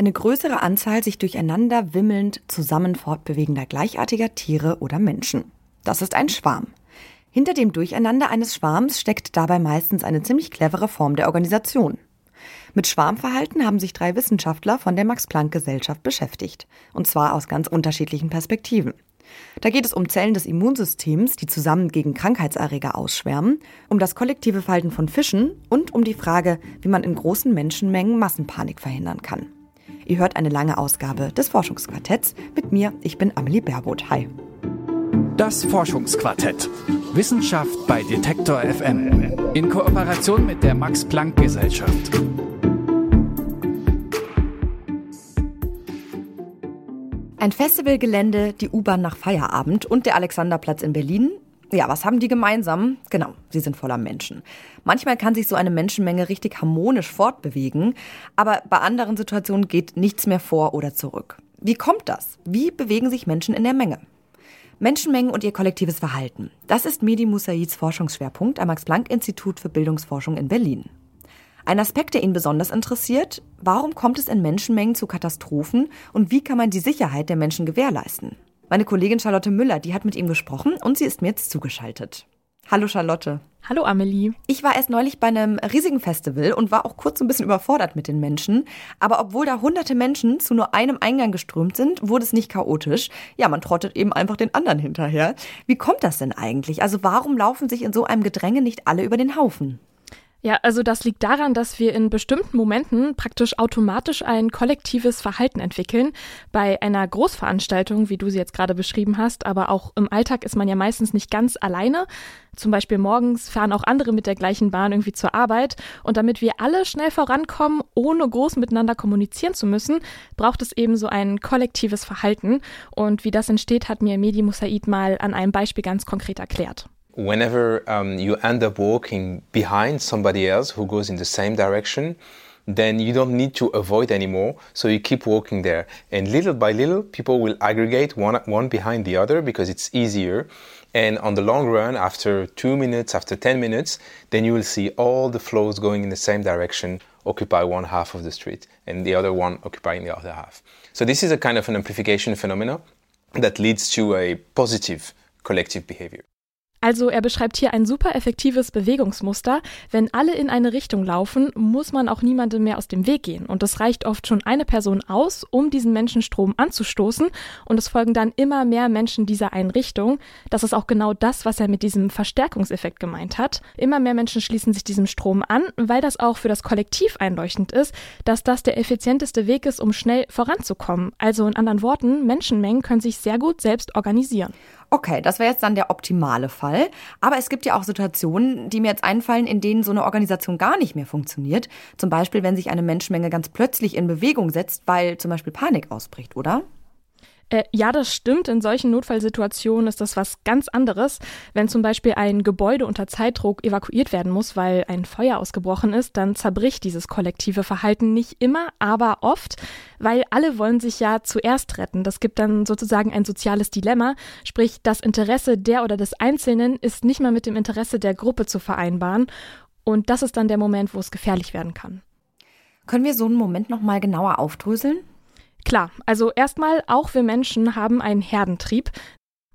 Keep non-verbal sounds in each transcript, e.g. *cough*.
Eine größere Anzahl sich durcheinander wimmelnd zusammen fortbewegender gleichartiger Tiere oder Menschen. Das ist ein Schwarm. Hinter dem Durcheinander eines Schwarms steckt dabei meistens eine ziemlich clevere Form der Organisation. Mit Schwarmverhalten haben sich drei Wissenschaftler von der Max-Planck-Gesellschaft beschäftigt. Und zwar aus ganz unterschiedlichen Perspektiven. Da geht es um Zellen des Immunsystems, die zusammen gegen Krankheitserreger ausschwärmen, um das kollektive Verhalten von Fischen und um die Frage, wie man in großen Menschenmengen Massenpanik verhindern kann. Ihr hört eine lange Ausgabe des Forschungsquartetts mit mir, ich bin Amelie Baerboth. Hi. Das Forschungsquartett. Wissenschaft bei Detektor FM. In Kooperation mit der Max Planck Gesellschaft. Ein Festivalgelände, die U-Bahn nach Feierabend und der Alexanderplatz in Berlin. Ja, was haben die gemeinsam? Genau, sie sind voller Menschen. Manchmal kann sich so eine Menschenmenge richtig harmonisch fortbewegen, aber bei anderen Situationen geht nichts mehr vor oder zurück. Wie kommt das? Wie bewegen sich Menschen in der Menge? Menschenmengen und ihr kollektives Verhalten. Das ist Medi Musaids Forschungsschwerpunkt am Max-Planck-Institut für Bildungsforschung in Berlin. Ein Aspekt, der ihn besonders interessiert, warum kommt es in Menschenmengen zu Katastrophen und wie kann man die Sicherheit der Menschen gewährleisten? Meine Kollegin Charlotte Müller, die hat mit ihm gesprochen und sie ist mir jetzt zugeschaltet. Hallo Charlotte. Hallo Amelie. Ich war erst neulich bei einem riesigen Festival und war auch kurz ein bisschen überfordert mit den Menschen. Aber obwohl da hunderte Menschen zu nur einem Eingang geströmt sind, wurde es nicht chaotisch. Ja, man trottet eben einfach den anderen hinterher. Wie kommt das denn eigentlich? Also warum laufen sich in so einem Gedränge nicht alle über den Haufen? Ja, also das liegt daran, dass wir in bestimmten Momenten praktisch automatisch ein kollektives Verhalten entwickeln. Bei einer Großveranstaltung, wie du sie jetzt gerade beschrieben hast, aber auch im Alltag ist man ja meistens nicht ganz alleine. Zum Beispiel morgens fahren auch andere mit der gleichen Bahn irgendwie zur Arbeit. Und damit wir alle schnell vorankommen, ohne groß miteinander kommunizieren zu müssen, braucht es eben so ein kollektives Verhalten. Und wie das entsteht, hat mir Medi Musaid mal an einem Beispiel ganz konkret erklärt. Whenever um, you end up walking behind somebody else who goes in the same direction, then you don't need to avoid anymore. So you keep walking there. And little by little, people will aggregate one, one behind the other because it's easier. And on the long run, after two minutes, after 10 minutes, then you will see all the flows going in the same direction occupy one half of the street and the other one occupying the other half. So this is a kind of an amplification phenomena that leads to a positive collective behavior. Also er beschreibt hier ein super effektives Bewegungsmuster. Wenn alle in eine Richtung laufen, muss man auch niemandem mehr aus dem Weg gehen. Und es reicht oft schon eine Person aus, um diesen Menschenstrom anzustoßen. Und es folgen dann immer mehr Menschen dieser einen Richtung. Das ist auch genau das, was er mit diesem Verstärkungseffekt gemeint hat. Immer mehr Menschen schließen sich diesem Strom an, weil das auch für das Kollektiv einleuchtend ist, dass das der effizienteste Weg ist, um schnell voranzukommen. Also in anderen Worten, Menschenmengen können sich sehr gut selbst organisieren. Okay, das wäre jetzt dann der optimale Fall. Aber es gibt ja auch Situationen, die mir jetzt einfallen, in denen so eine Organisation gar nicht mehr funktioniert. Zum Beispiel, wenn sich eine Menschenmenge ganz plötzlich in Bewegung setzt, weil zum Beispiel Panik ausbricht, oder? Äh, ja, das stimmt. In solchen Notfallsituationen ist das was ganz anderes. Wenn zum Beispiel ein Gebäude unter Zeitdruck evakuiert werden muss, weil ein Feuer ausgebrochen ist, dann zerbricht dieses kollektive Verhalten nicht immer, aber oft, weil alle wollen sich ja zuerst retten. Das gibt dann sozusagen ein soziales Dilemma. Sprich, das Interesse der oder des Einzelnen ist nicht mehr mit dem Interesse der Gruppe zu vereinbaren. Und das ist dann der Moment, wo es gefährlich werden kann. Können wir so einen Moment nochmal genauer aufdröseln? Klar, also erstmal auch wir Menschen haben einen Herdentrieb.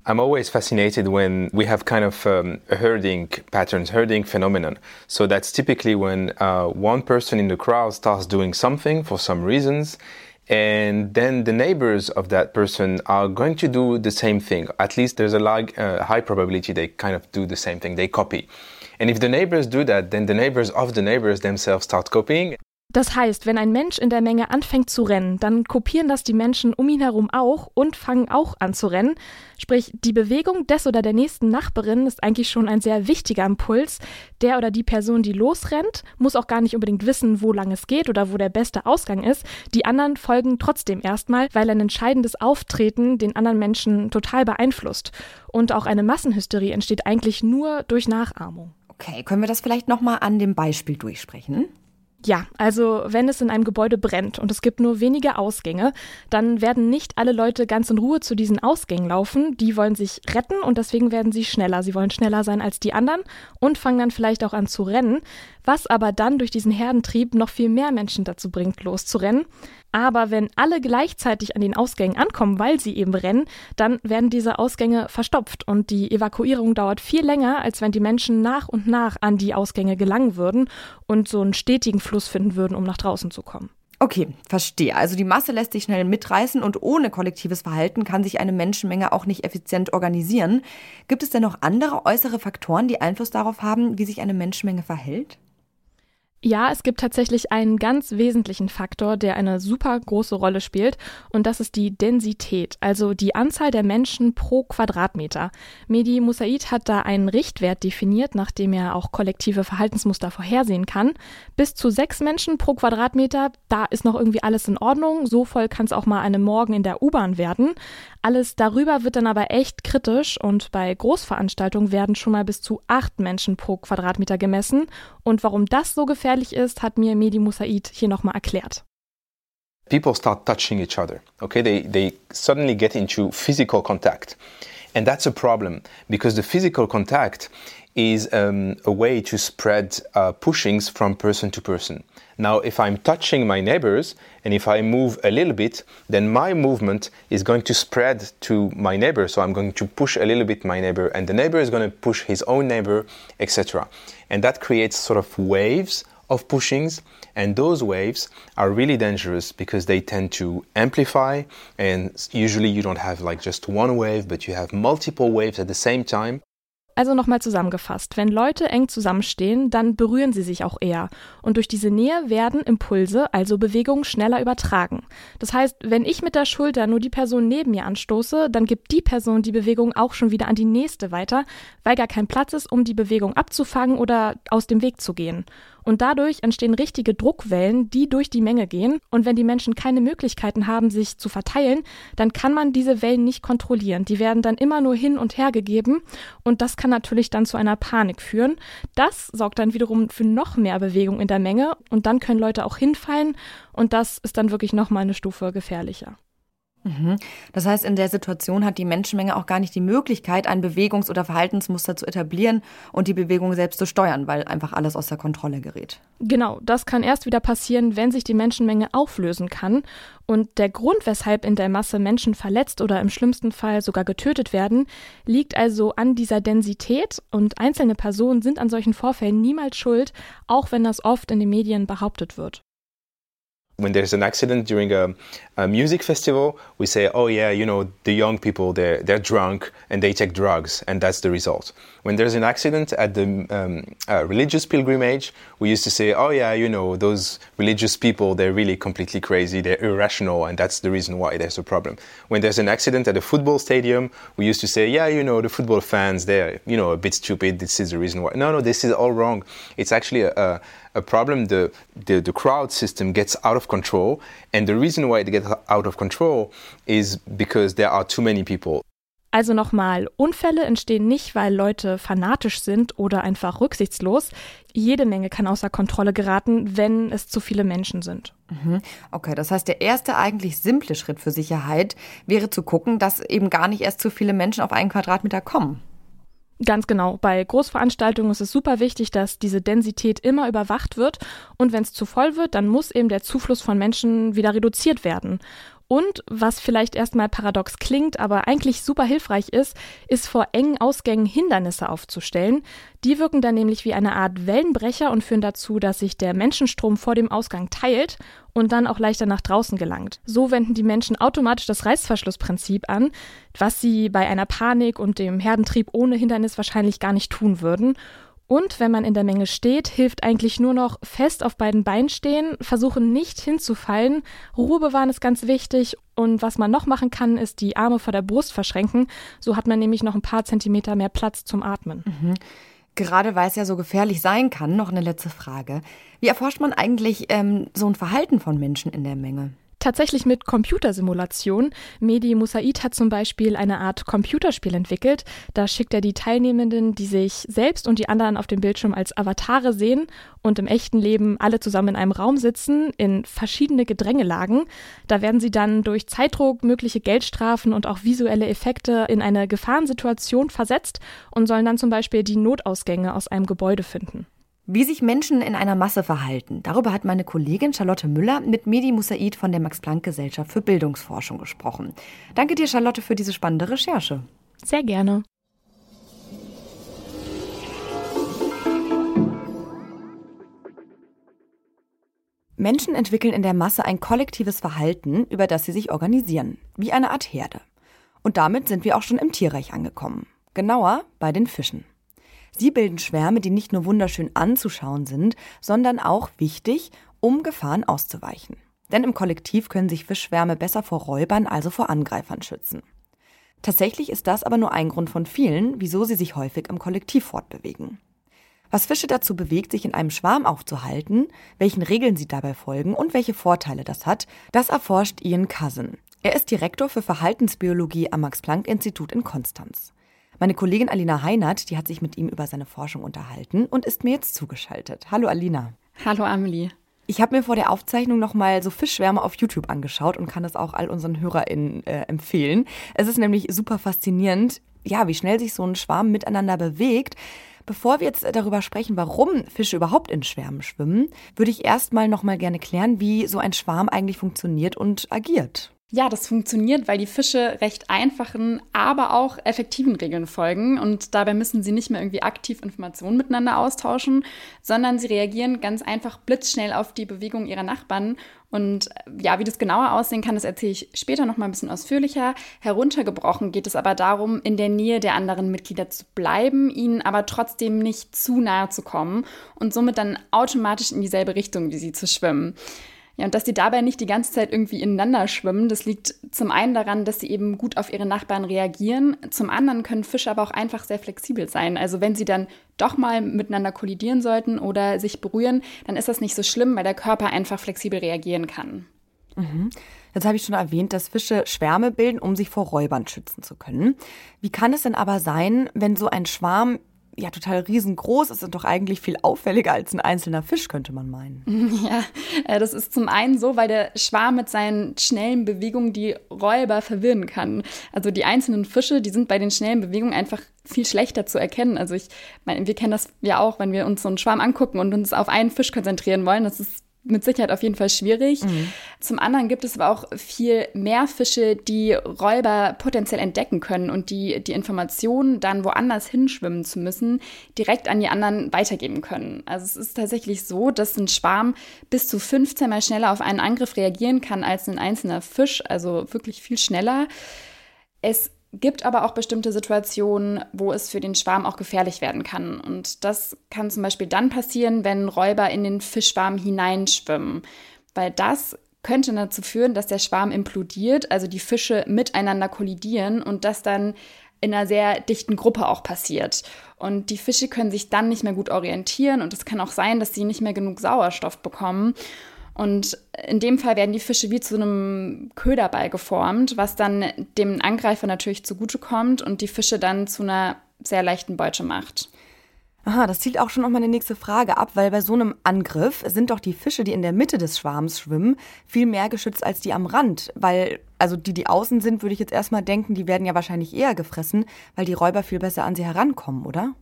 I'm always fascinated when we have kind of um, herding patterns, herding phenomenon. So that's typically when uh, one person in the crowd starts doing something for some reasons, and then the neighbors of that person are going to do the same thing. At least there's a uh, high probability they kind of do the same thing, they copy. And if the neighbors do that, then the neighbors of the neighbors themselves start copying. Das heißt, wenn ein Mensch in der Menge anfängt zu rennen, dann kopieren das die Menschen um ihn herum auch und fangen auch an zu rennen. Sprich, die Bewegung des oder der nächsten Nachbarin ist eigentlich schon ein sehr wichtiger Impuls. Der oder die Person, die losrennt, muss auch gar nicht unbedingt wissen, wo lang es geht oder wo der beste Ausgang ist. Die anderen folgen trotzdem erstmal, weil ein entscheidendes Auftreten den anderen Menschen total beeinflusst. Und auch eine Massenhysterie entsteht eigentlich nur durch Nachahmung. Okay, können wir das vielleicht nochmal an dem Beispiel durchsprechen? Ja, also wenn es in einem Gebäude brennt und es gibt nur wenige Ausgänge, dann werden nicht alle Leute ganz in Ruhe zu diesen Ausgängen laufen. Die wollen sich retten und deswegen werden sie schneller. Sie wollen schneller sein als die anderen und fangen dann vielleicht auch an zu rennen, was aber dann durch diesen Herdentrieb noch viel mehr Menschen dazu bringt, loszurennen. Aber wenn alle gleichzeitig an den Ausgängen ankommen, weil sie eben rennen, dann werden diese Ausgänge verstopft und die Evakuierung dauert viel länger, als wenn die Menschen nach und nach an die Ausgänge gelangen würden und so einen stetigen Fluss finden würden, um nach draußen zu kommen. Okay, verstehe. Also die Masse lässt sich schnell mitreißen und ohne kollektives Verhalten kann sich eine Menschenmenge auch nicht effizient organisieren. Gibt es denn noch andere äußere Faktoren, die Einfluss darauf haben, wie sich eine Menschenmenge verhält? Ja, es gibt tatsächlich einen ganz wesentlichen Faktor, der eine super große Rolle spielt, und das ist die Densität, also die Anzahl der Menschen pro Quadratmeter. Mehdi Musaid hat da einen Richtwert definiert, nachdem er auch kollektive Verhaltensmuster vorhersehen kann. Bis zu sechs Menschen pro Quadratmeter, da ist noch irgendwie alles in Ordnung. So voll kann es auch mal eine Morgen in der U-Bahn werden. Alles darüber wird dann aber echt kritisch und bei Großveranstaltungen werden schon mal bis zu acht Menschen pro Quadratmeter gemessen. Und warum das so gefährlich ist, hat mir Mehdi Musaid hier nochmal erklärt. People start touching each other. Okay, they, they suddenly get into physical contact. And that's a problem because the physical contact is um, a way to spread uh, pushings from person to person. Now, if I'm touching my neighbors and if I move a little bit, then my movement is going to spread to my neighbor. So I'm going to push a little bit my neighbor, and the neighbor is going to push his own neighbor, etc. And that creates sort of waves of pushings, and those waves are really dangerous because they tend to amplify. And usually, you don't have like just one wave, but you have multiple waves at the same time. Also nochmal zusammengefasst, wenn Leute eng zusammenstehen, dann berühren sie sich auch eher. Und durch diese Nähe werden Impulse, also Bewegungen, schneller übertragen. Das heißt, wenn ich mit der Schulter nur die Person neben mir anstoße, dann gibt die Person die Bewegung auch schon wieder an die nächste weiter, weil gar kein Platz ist, um die Bewegung abzufangen oder aus dem Weg zu gehen. Und dadurch entstehen richtige Druckwellen, die durch die Menge gehen. Und wenn die Menschen keine Möglichkeiten haben, sich zu verteilen, dann kann man diese Wellen nicht kontrollieren. Die werden dann immer nur hin und her gegeben. Und das kann natürlich dann zu einer Panik führen. Das sorgt dann wiederum für noch mehr Bewegung in der Menge. Und dann können Leute auch hinfallen. Und das ist dann wirklich noch mal eine Stufe gefährlicher. Mhm. Das heißt, in der Situation hat die Menschenmenge auch gar nicht die Möglichkeit, ein Bewegungs- oder Verhaltensmuster zu etablieren und die Bewegung selbst zu steuern, weil einfach alles aus der Kontrolle gerät. Genau, das kann erst wieder passieren, wenn sich die Menschenmenge auflösen kann. Und der Grund, weshalb in der Masse Menschen verletzt oder im schlimmsten Fall sogar getötet werden, liegt also an dieser Densität und einzelne Personen sind an solchen Vorfällen niemals schuld, auch wenn das oft in den Medien behauptet wird. When there's an accident during a, a, music festival, we say, oh yeah, you know, the young people, they're, they're drunk and they take drugs, and that's the result. When there's an accident at the um, uh, religious pilgrimage, we used to say, oh yeah, you know, those religious people, they're really completely crazy, they're irrational, and that's the reason why there's a problem. When there's an accident at a football stadium, we used to say, yeah, you know, the football fans, they're, you know, a bit stupid, this is the reason why. No, no, this is all wrong. It's actually a, a a problem the, the, the crowd system gets out of control. And the reason why it gets out of control is because there are too many people. Also nochmal, Unfälle entstehen nicht, weil Leute fanatisch sind oder einfach rücksichtslos. Jede Menge kann außer Kontrolle geraten, wenn es zu viele Menschen sind. Mhm. Okay, das heißt, der erste eigentlich simple Schritt für Sicherheit wäre zu gucken, dass eben gar nicht erst zu viele Menschen auf einen Quadratmeter kommen. Ganz genau. Bei Großveranstaltungen ist es super wichtig, dass diese Densität immer überwacht wird. Und wenn es zu voll wird, dann muss eben der Zufluss von Menschen wieder reduziert werden. Und was vielleicht erstmal paradox klingt, aber eigentlich super hilfreich ist, ist vor engen Ausgängen Hindernisse aufzustellen. Die wirken dann nämlich wie eine Art Wellenbrecher und führen dazu, dass sich der Menschenstrom vor dem Ausgang teilt und dann auch leichter nach draußen gelangt. So wenden die Menschen automatisch das Reißverschlussprinzip an, was sie bei einer Panik und dem Herdentrieb ohne Hindernis wahrscheinlich gar nicht tun würden. Und wenn man in der Menge steht, hilft eigentlich nur noch fest auf beiden Beinen stehen, versuchen nicht hinzufallen. Ruhe bewahren ist ganz wichtig. Und was man noch machen kann, ist die Arme vor der Brust verschränken. So hat man nämlich noch ein paar Zentimeter mehr Platz zum Atmen. Mhm. Gerade weil es ja so gefährlich sein kann, noch eine letzte Frage. Wie erforscht man eigentlich ähm, so ein Verhalten von Menschen in der Menge? Tatsächlich mit Computersimulation. Medi Musaid hat zum Beispiel eine Art Computerspiel entwickelt. Da schickt er die Teilnehmenden, die sich selbst und die anderen auf dem Bildschirm als Avatare sehen und im echten Leben alle zusammen in einem Raum sitzen, in verschiedene Gedrängelagen. Da werden sie dann durch Zeitdruck, mögliche Geldstrafen und auch visuelle Effekte in eine Gefahrensituation versetzt und sollen dann zum Beispiel die Notausgänge aus einem Gebäude finden. Wie sich Menschen in einer Masse verhalten, darüber hat meine Kollegin Charlotte Müller mit Medi Musaid von der Max-Planck-Gesellschaft für Bildungsforschung gesprochen. Danke dir, Charlotte, für diese spannende Recherche. Sehr gerne. Menschen entwickeln in der Masse ein kollektives Verhalten, über das sie sich organisieren, wie eine Art Herde. Und damit sind wir auch schon im Tierreich angekommen. Genauer bei den Fischen. Sie bilden Schwärme, die nicht nur wunderschön anzuschauen sind, sondern auch wichtig, um Gefahren auszuweichen. Denn im Kollektiv können sich Fischschwärme besser vor Räubern, also vor Angreifern schützen. Tatsächlich ist das aber nur ein Grund von vielen, wieso sie sich häufig im Kollektiv fortbewegen. Was Fische dazu bewegt, sich in einem Schwarm aufzuhalten, welchen Regeln sie dabei folgen und welche Vorteile das hat, das erforscht Ian Cousin. Er ist Direktor für Verhaltensbiologie am Max-Planck-Institut in Konstanz. Meine Kollegin Alina Heinert, die hat sich mit ihm über seine Forschung unterhalten und ist mir jetzt zugeschaltet. Hallo Alina. Hallo Amelie. Ich habe mir vor der Aufzeichnung nochmal so Fischschwärme auf YouTube angeschaut und kann das auch all unseren HörerInnen äh, empfehlen. Es ist nämlich super faszinierend, ja, wie schnell sich so ein Schwarm miteinander bewegt. Bevor wir jetzt darüber sprechen, warum Fische überhaupt in Schwärmen schwimmen, würde ich erstmal nochmal gerne klären, wie so ein Schwarm eigentlich funktioniert und agiert. Ja, das funktioniert, weil die Fische recht einfachen, aber auch effektiven Regeln folgen. Und dabei müssen sie nicht mehr irgendwie aktiv Informationen miteinander austauschen, sondern sie reagieren ganz einfach blitzschnell auf die Bewegung ihrer Nachbarn. Und ja, wie das genauer aussehen kann, das erzähle ich später noch mal ein bisschen ausführlicher. Heruntergebrochen geht es aber darum, in der Nähe der anderen Mitglieder zu bleiben, ihnen aber trotzdem nicht zu nahe zu kommen und somit dann automatisch in dieselbe Richtung wie sie zu schwimmen. Ja, und dass sie dabei nicht die ganze Zeit irgendwie ineinander schwimmen, das liegt zum einen daran, dass sie eben gut auf ihre Nachbarn reagieren. Zum anderen können Fische aber auch einfach sehr flexibel sein. Also wenn sie dann doch mal miteinander kollidieren sollten oder sich berühren, dann ist das nicht so schlimm, weil der Körper einfach flexibel reagieren kann. Mhm. Jetzt habe ich schon erwähnt, dass Fische Schwärme bilden, um sich vor Räubern schützen zu können. Wie kann es denn aber sein, wenn so ein Schwarm ja total riesengroß ist und doch eigentlich viel auffälliger als ein einzelner Fisch, könnte man meinen. *laughs* Ja, äh, das ist zum einen so, weil der Schwarm mit seinen schnellen Bewegungen die Räuber verwirren kann. Also die einzelnen Fische, die sind bei den schnellen Bewegungen einfach viel schlechter zu erkennen. Also ich meine, wir kennen das ja auch, wenn wir uns so einen Schwarm angucken und uns auf einen Fisch konzentrieren wollen. Das ist mit Sicherheit auf jeden Fall schwierig. Mhm. Zum anderen gibt es aber auch viel mehr Fische, die Räuber potenziell entdecken können und die die Informationen dann woanders hinschwimmen zu müssen, direkt an die anderen weitergeben können. Also es ist tatsächlich so, dass ein Schwarm bis zu 15 mal schneller auf einen Angriff reagieren kann als ein einzelner Fisch, also wirklich viel schneller. Es gibt aber auch bestimmte Situationen, wo es für den Schwarm auch gefährlich werden kann. Und das kann zum Beispiel dann passieren, wenn Räuber in den Fischschwarm hineinschwimmen, weil das könnte dazu führen, dass der Schwarm implodiert, also die Fische miteinander kollidieren und das dann in einer sehr dichten Gruppe auch passiert. Und die Fische können sich dann nicht mehr gut orientieren und es kann auch sein, dass sie nicht mehr genug Sauerstoff bekommen. Und in dem Fall werden die Fische wie zu einem Köderball geformt, was dann dem Angreifer natürlich zugutekommt und die Fische dann zu einer sehr leichten Beute macht. Aha, das zielt auch schon auf meine nächste Frage ab, weil bei so einem Angriff sind doch die Fische, die in der Mitte des Schwarms schwimmen, viel mehr geschützt als die am Rand. Weil, also die, die außen sind, würde ich jetzt erstmal denken, die werden ja wahrscheinlich eher gefressen, weil die Räuber viel besser an sie herankommen, oder?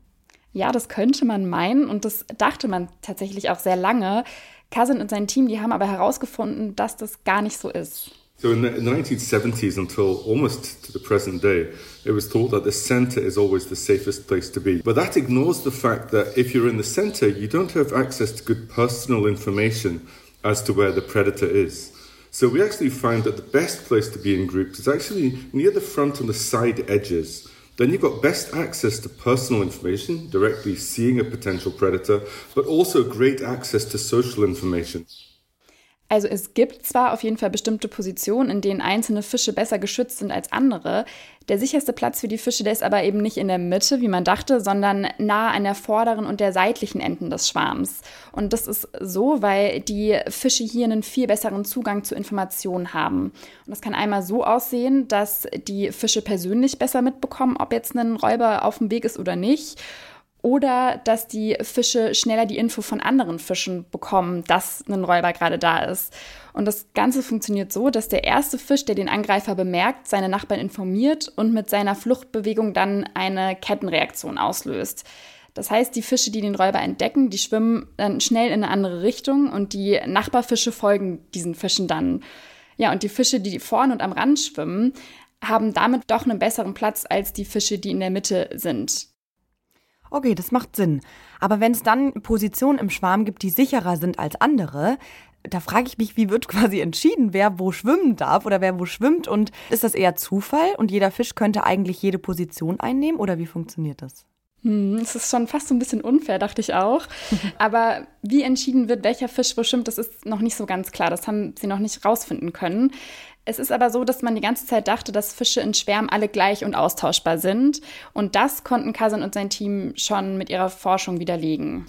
Ja, das könnte man meinen und das dachte man tatsächlich auch sehr lange. Cousin und sein Team, die haben aber herausgefunden, dass das gar nicht so ist. So in the, 1970s until almost to the present day, it was thought that the center is always the safest place to be. But that ignores the fact that if you're in the center, you don't have access to good personal information as to where the predator is. So we actually find that the best place to be in groups is actually near the front and the side edges. Then you've got best access to personal information, directly seeing a potential predator, but also great access to social information. Also es gibt zwar auf jeden Fall bestimmte Positionen, in denen einzelne Fische besser geschützt sind als andere. Der sicherste Platz für die Fische, der ist aber eben nicht in der Mitte, wie man dachte, sondern nahe an der vorderen und der seitlichen Enden des Schwarms. Und das ist so, weil die Fische hier einen viel besseren Zugang zu Informationen haben. Und das kann einmal so aussehen, dass die Fische persönlich besser mitbekommen, ob jetzt ein Räuber auf dem Weg ist oder nicht oder dass die Fische schneller die Info von anderen Fischen bekommen, dass ein Räuber gerade da ist. Und das Ganze funktioniert so, dass der erste Fisch, der den Angreifer bemerkt, seine Nachbarn informiert und mit seiner Fluchtbewegung dann eine Kettenreaktion auslöst. Das heißt, die Fische, die den Räuber entdecken, die schwimmen dann schnell in eine andere Richtung und die Nachbarfische folgen diesen Fischen dann. Ja, und die Fische, die vorne und am Rand schwimmen, haben damit doch einen besseren Platz als die Fische, die in der Mitte sind. Okay, das macht Sinn. Aber wenn es dann Positionen im Schwarm gibt, die sicherer sind als andere, da frage ich mich, wie wird *laughs* quasi entschieden, wer wo schwimmen darf oder wer wo schwimmt? Und ist das eher Zufall und jeder Fisch könnte eigentlich jede Position einnehmen oder wie funktioniert das? Hm, es ist schon fast so ein bisschen unfair, dachte ich auch. *laughs* Aber wie entschieden wird, welcher Fisch wo schwimmt, das ist noch nicht so ganz klar. Das haben sie noch nicht rausfinden können. Es ist aber so, dass man die ganze Zeit dachte, dass Fische in Schwärmen alle gleich und austauschbar sind. Und das konnten Kazan und sein Team schon mit ihrer Forschung widerlegen.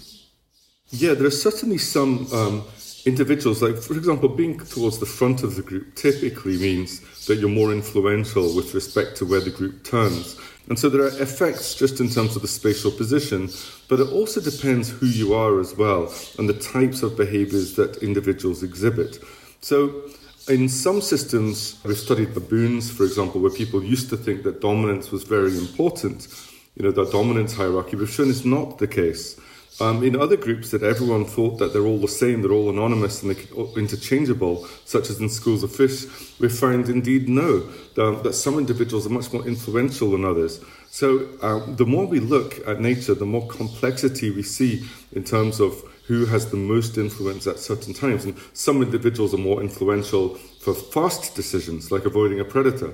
Yeah, there are certainly some um, individuals, like for example, being towards the front of the group typically means that you're more influential with respect to where the group turns. And so there are effects just in terms of the spatial position, but it also depends who you are as well and the types of behaviors that individuals exhibit. So in some systems, we've studied baboons, for example, where people used to think that dominance was very important, you know, that dominance hierarchy. We've shown it's not the case. Um, in other groups that everyone thought that they're all the same, they're all anonymous and they're interchangeable, such as in schools of fish, we found indeed no, um, that some individuals are much more influential than others. So um, the more we look at nature, the more complexity we see in terms of who has the most influence at certain times. And some individuals are more influential for fast decisions, like avoiding a predator.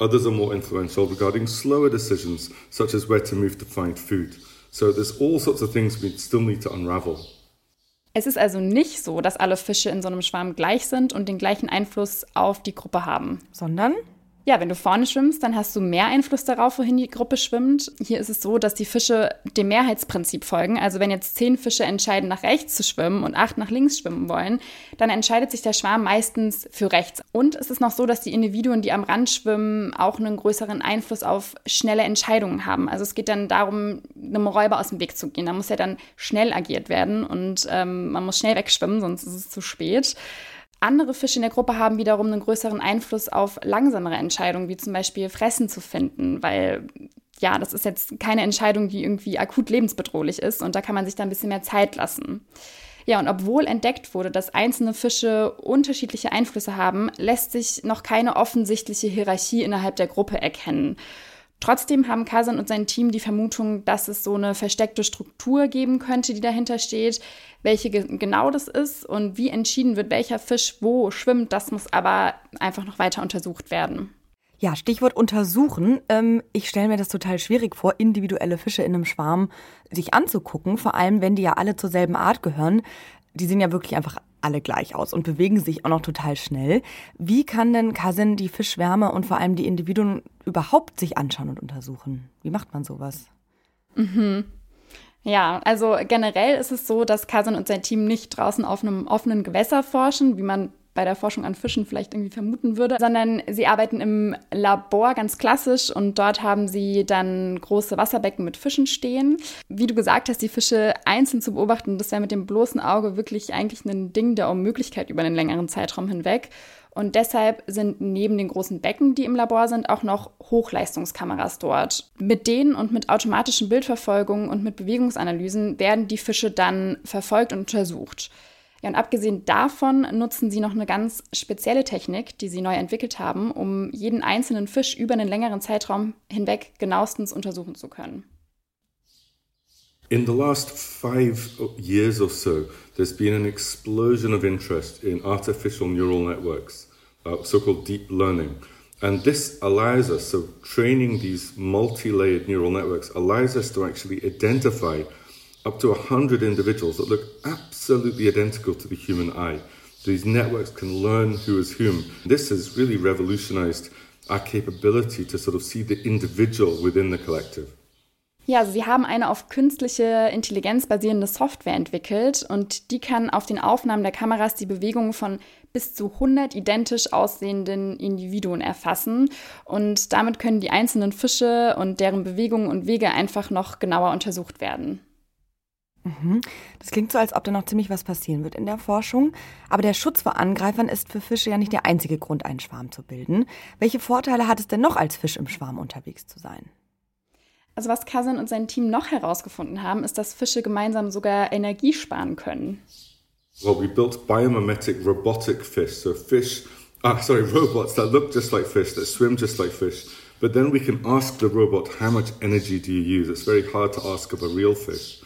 Others are more influential regarding slower decisions, such as where to move to find food. So there's all sorts of things we still need to unravel. Es ist also nicht so, dass alle Fische in so einem Schwarm gleich sind und den gleichen Einfluss auf die Gruppe haben. Sondern? Ja, wenn du vorne schwimmst, dann hast du mehr Einfluss darauf, wohin die Gruppe schwimmt. Hier ist es so, dass die Fische dem Mehrheitsprinzip folgen. Also wenn jetzt zehn Fische entscheiden, nach rechts zu schwimmen und acht nach links schwimmen wollen, dann entscheidet sich der Schwarm meistens für rechts. Und es ist noch so, dass die Individuen, die am Rand schwimmen, auch einen größeren Einfluss auf schnelle Entscheidungen haben. Also es geht dann darum, einem Räuber aus dem Weg zu gehen. Da muss ja dann schnell agiert werden und ähm, man muss schnell wegschwimmen, sonst ist es zu spät. Andere Fische in der Gruppe haben wiederum einen größeren Einfluss auf langsamere Entscheidungen, wie zum Beispiel Fressen zu finden, weil ja, das ist jetzt keine Entscheidung, die irgendwie akut lebensbedrohlich ist und da kann man sich da ein bisschen mehr Zeit lassen. Ja, und obwohl entdeckt wurde, dass einzelne Fische unterschiedliche Einflüsse haben, lässt sich noch keine offensichtliche Hierarchie innerhalb der Gruppe erkennen. Trotzdem haben Kazan und sein Team die Vermutung, dass es so eine versteckte Struktur geben könnte, die dahinter steht. Welche genau das ist und wie entschieden wird, welcher Fisch wo schwimmt, das muss aber einfach noch weiter untersucht werden. Ja, Stichwort untersuchen. Ähm, ich stelle mir das total schwierig vor, individuelle Fische in einem Schwarm sich anzugucken, vor allem wenn die ja alle zur selben Art gehören. Die sehen ja wirklich einfach alle gleich aus und bewegen sich auch noch total schnell. Wie kann denn Kasin die Fischwärme und vor allem die Individuen überhaupt sich anschauen und untersuchen? Wie macht man sowas? Mhm. Ja, also generell ist es so, dass Kasin und sein Team nicht draußen auf einem offenen Gewässer forschen, wie man bei der Forschung an Fischen vielleicht irgendwie vermuten würde, sondern sie arbeiten im Labor ganz klassisch und dort haben sie dann große Wasserbecken mit Fischen stehen. Wie du gesagt hast, die Fische einzeln zu beobachten, das wäre mit dem bloßen Auge wirklich eigentlich ein Ding der Unmöglichkeit über einen längeren Zeitraum hinweg. Und deshalb sind neben den großen Becken, die im Labor sind, auch noch Hochleistungskameras dort. Mit denen und mit automatischen Bildverfolgungen und mit Bewegungsanalysen werden die Fische dann verfolgt und untersucht. Ja, und abgesehen davon nutzen sie noch eine ganz spezielle Technik, die sie neu entwickelt haben, um jeden einzelnen Fisch über einen längeren Zeitraum hinweg genauestens untersuchen zu können. In the last five years or so, there's been an explosion of interest in artificial neural networks, uh, so called deep learning. And this allows us, so training these multi layered neural networks allows us to actually identify up to 100 individuals that look absolutely identical to the human eye. These networks can learn who is whom. This has really revolutionized our capability to sort of see the individual within the collective. Ja, also sie haben eine auf künstliche Intelligenz basierende Software entwickelt und die kann auf den Aufnahmen der Kameras die Bewegungen von bis zu 100 identisch aussehenden Individuen erfassen und damit können die einzelnen Fische und deren Bewegungen und Wege einfach noch genauer untersucht werden. Mhm. Das klingt so, als ob da noch ziemlich was passieren wird in der Forschung. Aber der Schutz vor Angreifern ist für Fische ja nicht der einzige Grund, einen Schwarm zu bilden. Welche Vorteile hat es denn noch, als Fisch im Schwarm unterwegs zu sein? Also was Cousin und sein Team noch herausgefunden haben, ist, dass Fische gemeinsam sogar Energie sparen können. Well, we built biomimetic robotic fish, so fish, ah, sorry, *laughs* robots that look just like fish, that swim just like fish. But then we can ask the robot, how much energy do you use? It's very hard to ask of a real fish.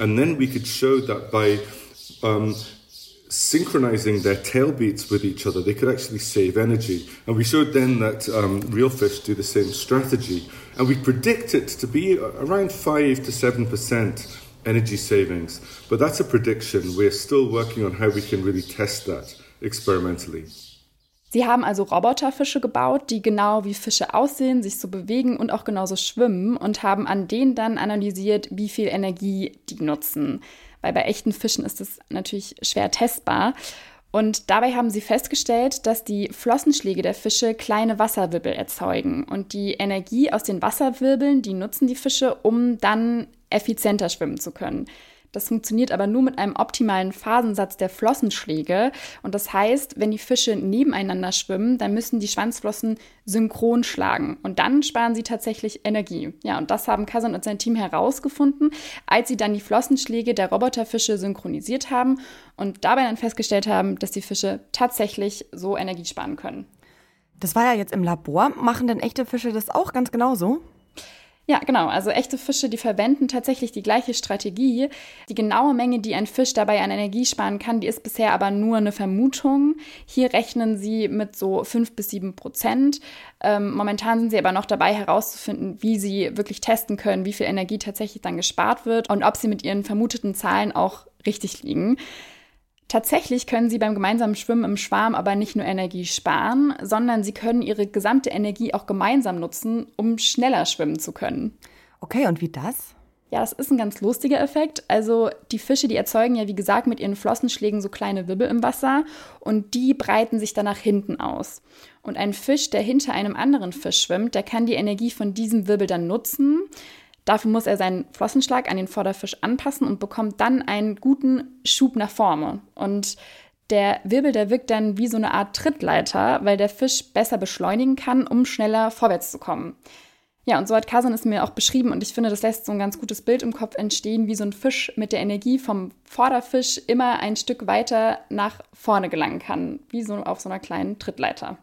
And then we could show that by um, synchronizing their tail beats with each other, they could actually save energy. And we showed then that um, real fish do the same strategy. And we predict it to be around 5 to 7% energy savings. But that's a prediction. We're still working on how we can really test that experimentally. Sie haben also Roboterfische gebaut, die genau wie Fische aussehen, sich so bewegen und auch genauso schwimmen und haben an denen dann analysiert, wie viel Energie die nutzen. Weil bei echten Fischen ist es natürlich schwer testbar. Und dabei haben sie festgestellt, dass die Flossenschläge der Fische kleine Wasserwirbel erzeugen. Und die Energie aus den Wasserwirbeln, die nutzen die Fische, um dann effizienter schwimmen zu können. Das funktioniert aber nur mit einem optimalen Phasensatz der Flossenschläge. Und das heißt, wenn die Fische nebeneinander schwimmen, dann müssen die Schwanzflossen synchron schlagen. Und dann sparen sie tatsächlich Energie. Ja, und das haben Kazan und sein Team herausgefunden, als sie dann die Flossenschläge der Roboterfische synchronisiert haben und dabei dann festgestellt haben, dass die Fische tatsächlich so Energie sparen können. Das war ja jetzt im Labor. Machen denn echte Fische das auch ganz genauso? Ja, genau. Also echte Fische, die verwenden tatsächlich die gleiche Strategie. Die genaue Menge, die ein Fisch dabei an Energie sparen kann, die ist bisher aber nur eine Vermutung. Hier rechnen sie mit so fünf bis sieben Prozent. Ähm, momentan sind sie aber noch dabei herauszufinden, wie sie wirklich testen können, wie viel Energie tatsächlich dann gespart wird und ob sie mit ihren vermuteten Zahlen auch richtig liegen. Tatsächlich können sie beim gemeinsamen Schwimmen im Schwarm aber nicht nur Energie sparen, sondern sie können ihre gesamte Energie auch gemeinsam nutzen, um schneller schwimmen zu können. Okay, und wie das? Ja, das ist ein ganz lustiger Effekt. Also die Fische, die erzeugen ja, wie gesagt, mit ihren Flossenschlägen so kleine Wirbel im Wasser und die breiten sich dann nach hinten aus. Und ein Fisch, der hinter einem anderen Fisch schwimmt, der kann die Energie von diesem Wirbel dann nutzen. Dafür muss er seinen Flossenschlag an den Vorderfisch anpassen und bekommt dann einen guten Schub nach vorne. Und der Wirbel, der wirkt dann wie so eine Art Trittleiter, weil der Fisch besser beschleunigen kann, um schneller vorwärts zu kommen. Ja, und so hat Kasan es mir auch beschrieben und ich finde, das lässt so ein ganz gutes Bild im Kopf entstehen, wie so ein Fisch mit der Energie vom Vorderfisch immer ein Stück weiter nach vorne gelangen kann, wie so auf so einer kleinen Trittleiter.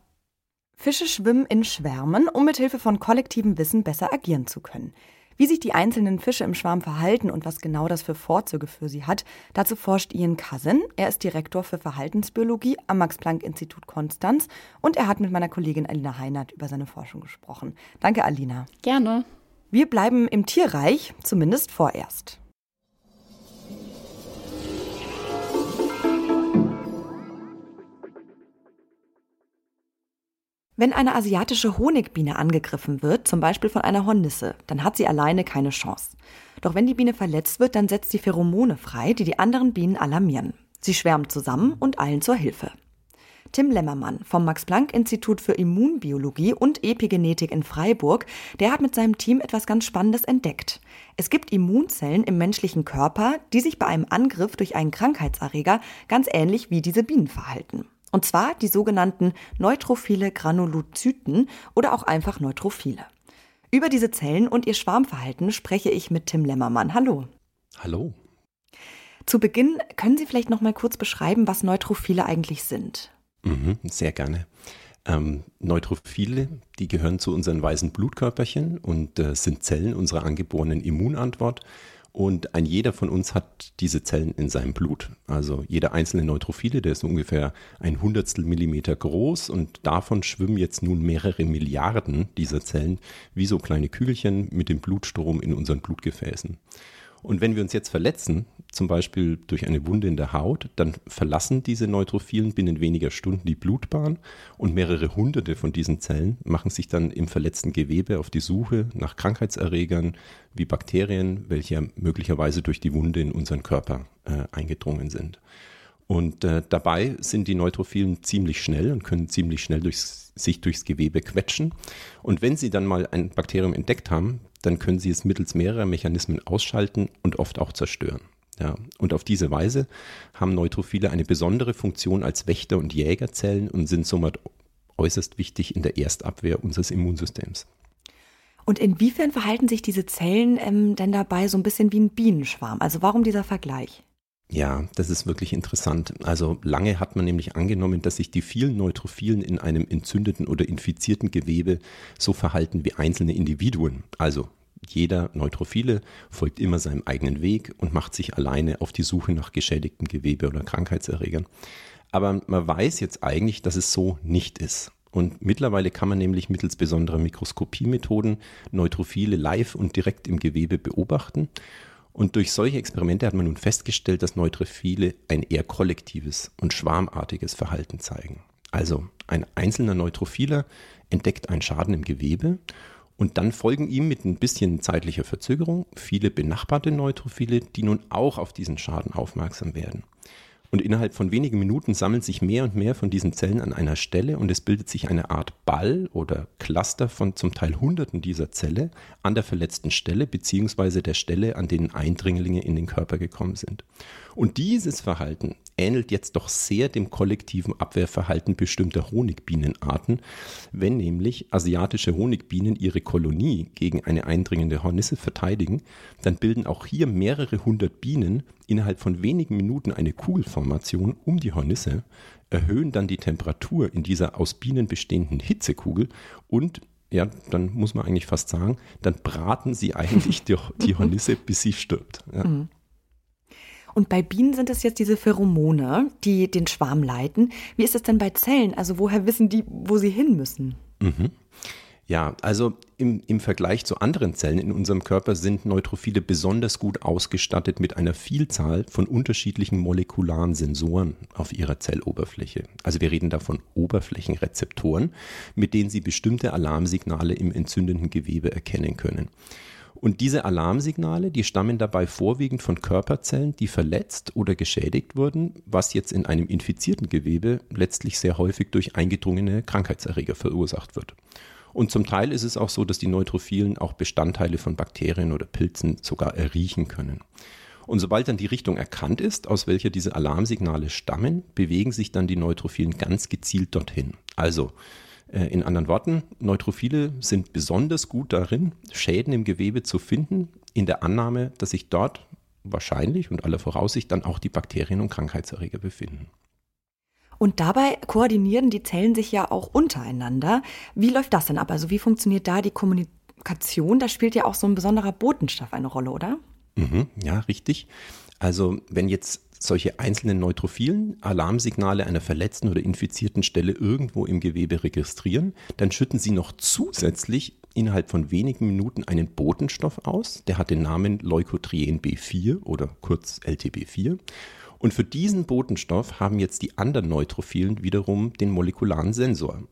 Fische schwimmen in Schwärmen, um mit Hilfe von kollektivem Wissen besser agieren zu können. Wie sich die einzelnen Fische im Schwarm verhalten und was genau das für Vorzüge für sie hat, dazu forscht Ian Cousin. Er ist Direktor für Verhaltensbiologie am Max-Planck-Institut Konstanz und er hat mit meiner Kollegin Alina Heinert über seine Forschung gesprochen. Danke, Alina. Gerne. Wir bleiben im Tierreich, zumindest vorerst. Wenn eine asiatische Honigbiene angegriffen wird, zum Beispiel von einer Hornisse, dann hat sie alleine keine Chance. Doch wenn die Biene verletzt wird, dann setzt sie Pheromone frei, die die anderen Bienen alarmieren. Sie schwärmen zusammen und eilen zur Hilfe. Tim Lemmermann vom Max-Planck-Institut für Immunbiologie und Epigenetik in Freiburg, der hat mit seinem Team etwas ganz Spannendes entdeckt. Es gibt Immunzellen im menschlichen Körper, die sich bei einem Angriff durch einen Krankheitserreger ganz ähnlich wie diese Bienen verhalten. Und zwar die sogenannten neutrophile Granulozyten oder auch einfach Neutrophile. Über diese Zellen und ihr Schwarmverhalten spreche ich mit Tim Lemmermann. Hallo. Hallo. Zu Beginn können Sie vielleicht noch mal kurz beschreiben, was Neutrophile eigentlich sind? Mhm, sehr gerne. Ähm, Neutrophile, die gehören zu unseren weißen Blutkörperchen und äh, sind Zellen unserer angeborenen Immunantwort. Und ein jeder von uns hat diese Zellen in seinem Blut. Also jeder einzelne Neutrophile, der ist ungefähr ein Hundertstel Millimeter groß und davon schwimmen jetzt nun mehrere Milliarden dieser Zellen wie so kleine Kügelchen mit dem Blutstrom in unseren Blutgefäßen. Und wenn wir uns jetzt verletzen, zum Beispiel durch eine Wunde in der Haut, dann verlassen diese Neutrophilen binnen weniger Stunden die Blutbahn und mehrere hunderte von diesen Zellen machen sich dann im verletzten Gewebe auf die Suche nach Krankheitserregern wie Bakterien, welche möglicherweise durch die Wunde in unseren Körper äh, eingedrungen sind. Und äh, dabei sind die Neutrophilen ziemlich schnell und können ziemlich schnell durchs, sich durchs Gewebe quetschen. Und wenn sie dann mal ein Bakterium entdeckt haben, dann können sie es mittels mehrerer Mechanismen ausschalten und oft auch zerstören. Ja, und auf diese Weise haben Neutrophile eine besondere Funktion als Wächter- und Jägerzellen und sind somit äußerst wichtig in der Erstabwehr unseres Immunsystems. Und inwiefern verhalten sich diese Zellen ähm, denn dabei so ein bisschen wie ein Bienenschwarm? Also warum dieser Vergleich? Ja, das ist wirklich interessant. Also lange hat man nämlich angenommen, dass sich die vielen Neutrophilen in einem entzündeten oder infizierten Gewebe so verhalten wie einzelne Individuen. Also jeder Neutrophile folgt immer seinem eigenen Weg und macht sich alleine auf die Suche nach geschädigtem Gewebe oder Krankheitserregern. Aber man weiß jetzt eigentlich, dass es so nicht ist. Und mittlerweile kann man nämlich mittels besonderer Mikroskopiemethoden Neutrophile live und direkt im Gewebe beobachten. Und durch solche Experimente hat man nun festgestellt, dass Neutrophile ein eher kollektives und schwarmartiges Verhalten zeigen. Also ein einzelner Neutrophiler entdeckt einen Schaden im Gewebe und dann folgen ihm mit ein bisschen zeitlicher Verzögerung viele benachbarte Neutrophile, die nun auch auf diesen Schaden aufmerksam werden. Und innerhalb von wenigen Minuten sammeln sich mehr und mehr von diesen Zellen an einer Stelle und es bildet sich eine Art Ball oder Cluster von zum Teil Hunderten dieser Zelle an der verletzten Stelle beziehungsweise der Stelle, an denen Eindringlinge in den Körper gekommen sind. Und dieses Verhalten ähnelt jetzt doch sehr dem kollektiven Abwehrverhalten bestimmter Honigbienenarten, wenn nämlich asiatische Honigbienen ihre Kolonie gegen eine eindringende Hornisse verteidigen, dann bilden auch hier mehrere hundert Bienen innerhalb von wenigen Minuten eine Kugelformation um die Hornisse, erhöhen dann die Temperatur in dieser aus Bienen bestehenden Hitzekugel und ja, dann muss man eigentlich fast sagen, dann braten sie eigentlich die, *laughs* die Hornisse, bis sie stirbt. Ja. Mhm. Und bei Bienen sind es jetzt diese Pheromone, die den Schwarm leiten. Wie ist es denn bei Zellen? Also woher wissen die, wo sie hin müssen? Mhm. Ja, also im, im Vergleich zu anderen Zellen in unserem Körper sind Neutrophile besonders gut ausgestattet mit einer Vielzahl von unterschiedlichen molekularen Sensoren auf ihrer Zelloberfläche. Also wir reden da von Oberflächenrezeptoren, mit denen sie bestimmte Alarmsignale im entzündenden Gewebe erkennen können. Und diese Alarmsignale, die stammen dabei vorwiegend von Körperzellen, die verletzt oder geschädigt wurden, was jetzt in einem infizierten Gewebe letztlich sehr häufig durch eingedrungene Krankheitserreger verursacht wird. Und zum Teil ist es auch so, dass die Neutrophilen auch Bestandteile von Bakterien oder Pilzen sogar erriechen können. Und sobald dann die Richtung erkannt ist, aus welcher diese Alarmsignale stammen, bewegen sich dann die Neutrophilen ganz gezielt dorthin. Also äh, in anderen Worten, Neutrophile sind besonders gut darin, Schäden im Gewebe zu finden, in der Annahme, dass sich dort wahrscheinlich und aller Voraussicht dann auch die Bakterien und Krankheitserreger befinden. Und dabei koordinieren die Zellen sich ja auch untereinander. Wie läuft das denn ab? Also wie funktioniert da die Kommunikation? Da spielt ja auch so ein besonderer Botenstoff eine Rolle, oder? Mhm, ja, richtig. Also wenn jetzt solche einzelnen Neutrophilen Alarmsignale einer verletzten oder infizierten Stelle irgendwo im Gewebe registrieren, dann schütten sie noch zusätzlich innerhalb von wenigen Minuten einen Botenstoff aus, der hat den Namen Leukotrien B4 oder kurz LTB4. Und für diesen Botenstoff haben jetzt die anderen Neutrophilen wiederum den molekularen Sensor.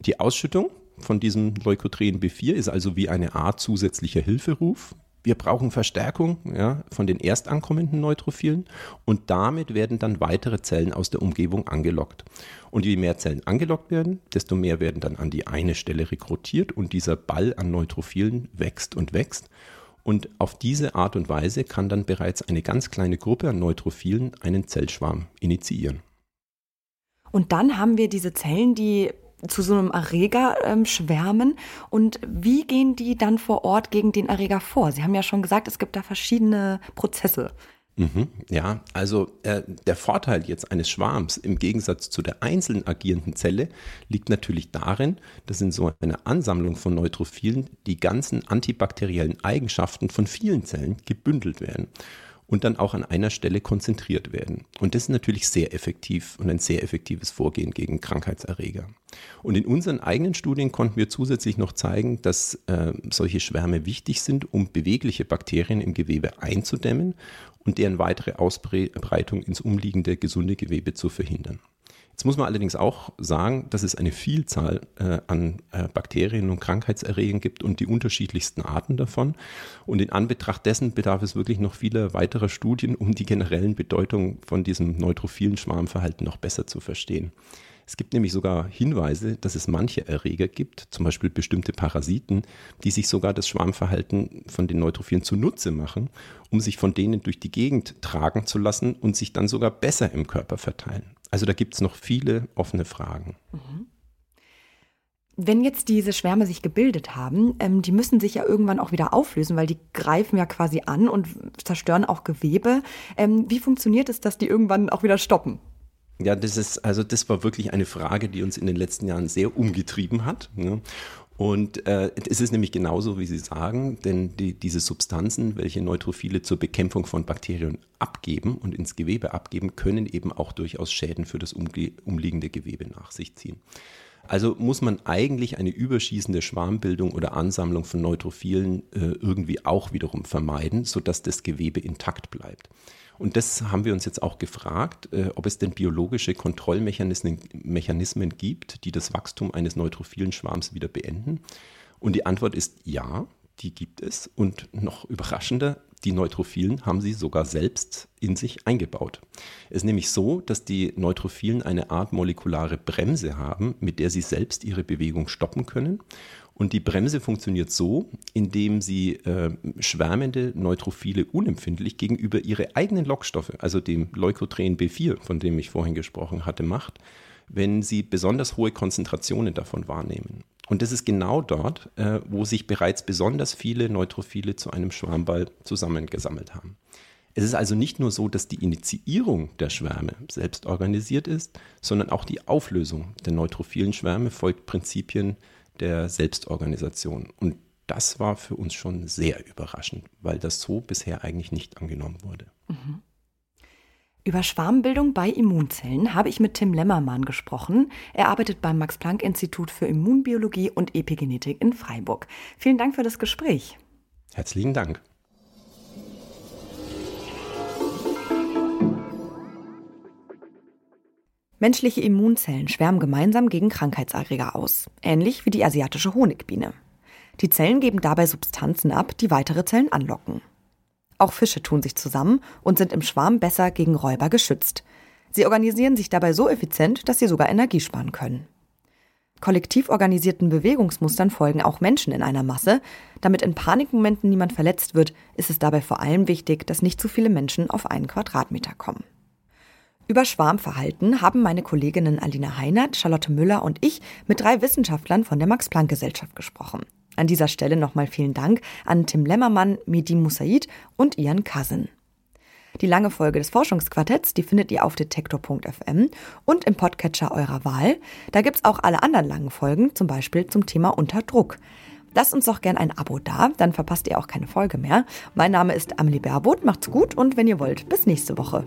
Die Ausschüttung von diesem Leukotrien B4 ist also wie eine Art zusätzlicher Hilferuf, wir brauchen Verstärkung ja, von den erstankommenden Neutrophilen und damit werden dann weitere Zellen aus der Umgebung angelockt. Und je mehr Zellen angelockt werden, desto mehr werden dann an die eine Stelle rekrutiert und dieser Ball an Neutrophilen wächst und wächst. Und auf diese Art und Weise kann dann bereits eine ganz kleine Gruppe an Neutrophilen einen Zellschwarm initiieren. Und dann haben wir diese Zellen, die zu so einem Erreger ähm, schwärmen. Und wie gehen die dann vor Ort gegen den Erreger vor? Sie haben ja schon gesagt, es gibt da verschiedene Prozesse. Mhm, ja, also äh, der Vorteil jetzt eines Schwarms im Gegensatz zu der einzeln agierenden Zelle liegt natürlich darin, dass in so einer Ansammlung von Neutrophilen die ganzen antibakteriellen Eigenschaften von vielen Zellen gebündelt werden und dann auch an einer Stelle konzentriert werden. Und das ist natürlich sehr effektiv und ein sehr effektives Vorgehen gegen Krankheitserreger. Und in unseren eigenen Studien konnten wir zusätzlich noch zeigen, dass äh, solche Schwärme wichtig sind, um bewegliche Bakterien im Gewebe einzudämmen und deren weitere Ausbreitung ins umliegende gesunde Gewebe zu verhindern. Jetzt muss man allerdings auch sagen, dass es eine Vielzahl äh, an äh, Bakterien und Krankheitserregern gibt und die unterschiedlichsten Arten davon. Und in Anbetracht dessen bedarf es wirklich noch vieler weiterer Studien, um die generellen Bedeutung von diesem neutrophilen Schwarmverhalten noch besser zu verstehen. Es gibt nämlich sogar Hinweise, dass es manche Erreger gibt, zum Beispiel bestimmte Parasiten, die sich sogar das Schwarmverhalten von den Neutrophilen zunutze machen, um sich von denen durch die Gegend tragen zu lassen und sich dann sogar besser im Körper verteilen. Also da gibt es noch viele offene Fragen. Mhm. Wenn jetzt diese Schwärme sich gebildet haben, ähm, die müssen sich ja irgendwann auch wieder auflösen, weil die greifen ja quasi an und zerstören auch Gewebe. Ähm, wie funktioniert es, dass die irgendwann auch wieder stoppen? Ja, das ist, also das war wirklich eine Frage, die uns in den letzten Jahren sehr umgetrieben hat. Ne? Und äh, es ist nämlich genauso, wie Sie sagen, denn die, diese Substanzen, welche Neutrophile zur Bekämpfung von Bakterien abgeben und ins Gewebe abgeben, können eben auch durchaus Schäden für das umliegende Gewebe nach sich ziehen. Also muss man eigentlich eine überschießende Schwarmbildung oder Ansammlung von Neutrophilen äh, irgendwie auch wiederum vermeiden, sodass das Gewebe intakt bleibt. Und das haben wir uns jetzt auch gefragt, äh, ob es denn biologische Kontrollmechanismen Mechanismen gibt, die das Wachstum eines neutrophilen Schwarms wieder beenden. Und die Antwort ist ja, die gibt es. Und noch überraschender, die Neutrophilen haben sie sogar selbst in sich eingebaut. Es ist nämlich so, dass die Neutrophilen eine Art molekulare Bremse haben, mit der sie selbst ihre Bewegung stoppen können. Und die Bremse funktioniert so, indem sie äh, schwärmende Neutrophile unempfindlich gegenüber ihre eigenen Lockstoffe, also dem Leukotren B4, von dem ich vorhin gesprochen hatte, macht, wenn sie besonders hohe Konzentrationen davon wahrnehmen. Und das ist genau dort, äh, wo sich bereits besonders viele Neutrophile zu einem Schwarmball zusammengesammelt haben. Es ist also nicht nur so, dass die Initiierung der Schwärme selbst organisiert ist, sondern auch die Auflösung der neutrophilen Schwärme folgt Prinzipien der Selbstorganisation. Und das war für uns schon sehr überraschend, weil das so bisher eigentlich nicht angenommen wurde. Mhm. Über Schwarmbildung bei Immunzellen habe ich mit Tim Lemmermann gesprochen. Er arbeitet beim Max-Planck-Institut für Immunbiologie und Epigenetik in Freiburg. Vielen Dank für das Gespräch. Herzlichen Dank. Menschliche Immunzellen schwärmen gemeinsam gegen Krankheitserreger aus, ähnlich wie die asiatische Honigbiene. Die Zellen geben dabei Substanzen ab, die weitere Zellen anlocken. Auch Fische tun sich zusammen und sind im Schwarm besser gegen Räuber geschützt. Sie organisieren sich dabei so effizient, dass sie sogar Energie sparen können. Kollektiv organisierten Bewegungsmustern folgen auch Menschen in einer Masse. Damit in Panikmomenten niemand verletzt wird, ist es dabei vor allem wichtig, dass nicht zu viele Menschen auf einen Quadratmeter kommen. Über Schwarmverhalten haben meine Kolleginnen Alina Heinert, Charlotte Müller und ich mit drei Wissenschaftlern von der Max-Planck-Gesellschaft gesprochen. An dieser Stelle nochmal vielen Dank an Tim Lemmermann, Mehdi Musaid und Ian Cousin. Die lange Folge des Forschungsquartetts, die findet ihr auf detektor.fm und im Podcatcher eurer Wahl. Da gibt's auch alle anderen langen Folgen, zum Beispiel zum Thema Unterdruck. Lasst uns doch gern ein Abo da, dann verpasst ihr auch keine Folge mehr. Mein Name ist Amelie Baerboth, macht's gut und wenn ihr wollt, bis nächste Woche.